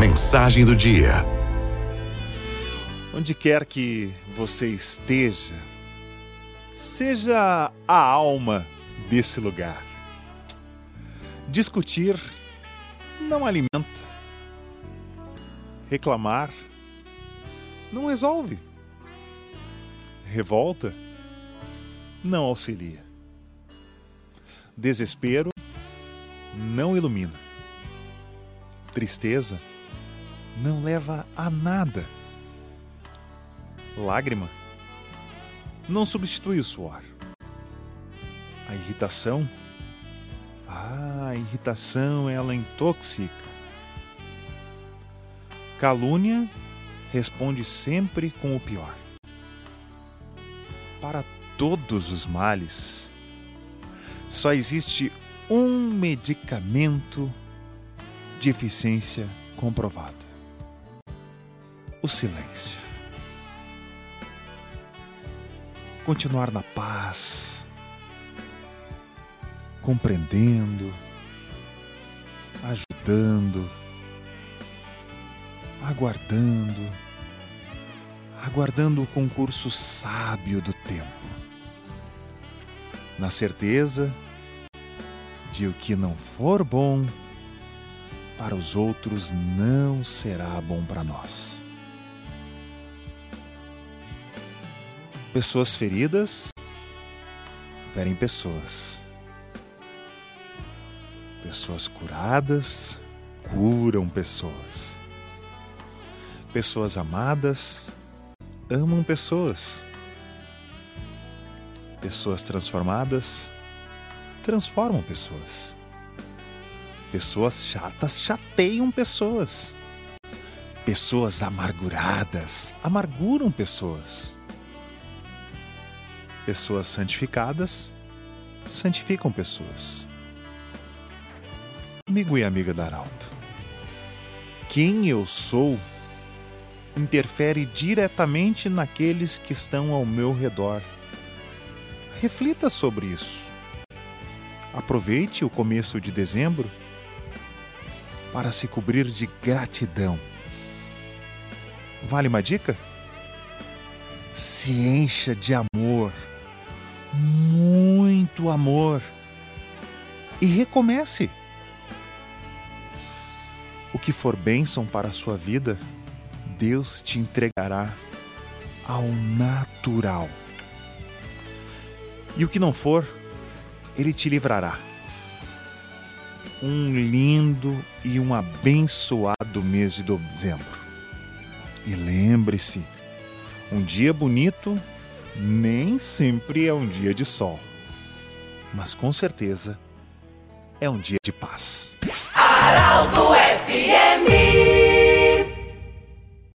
mensagem do dia. Onde quer que você esteja, seja a alma desse lugar. Discutir não alimenta. Reclamar não resolve. Revolta não auxilia. Desespero não ilumina. Tristeza não leva a nada. Lágrima não substitui o suor. A irritação, ah, a irritação ela intoxica. Calúnia responde sempre com o pior. Para todos os males, só existe um medicamento de eficiência comprovada: o silêncio. Continuar na paz, compreendendo, ajudando, aguardando, aguardando o concurso sábio do tempo, na certeza de o que não for bom para os outros não será bom para nós. Pessoas feridas ferem pessoas. Pessoas curadas curam pessoas. Pessoas amadas amam pessoas. Pessoas transformadas transformam pessoas. Pessoas chatas chateiam pessoas. Pessoas amarguradas amarguram pessoas. Pessoas santificadas santificam pessoas. Amigo e amiga da Arauto, quem eu sou interfere diretamente naqueles que estão ao meu redor. Reflita sobre isso. Aproveite o começo de dezembro para se cobrir de gratidão. Vale uma dica? Se encha de amor, amor, e recomece. O que for bênção para a sua vida, Deus te entregará ao natural. E o que não for, Ele te livrará. Um lindo e um abençoado mês de dezembro. E lembre-se, um dia bonito nem sempre é um dia de sol, mas com certeza é um dia de paz.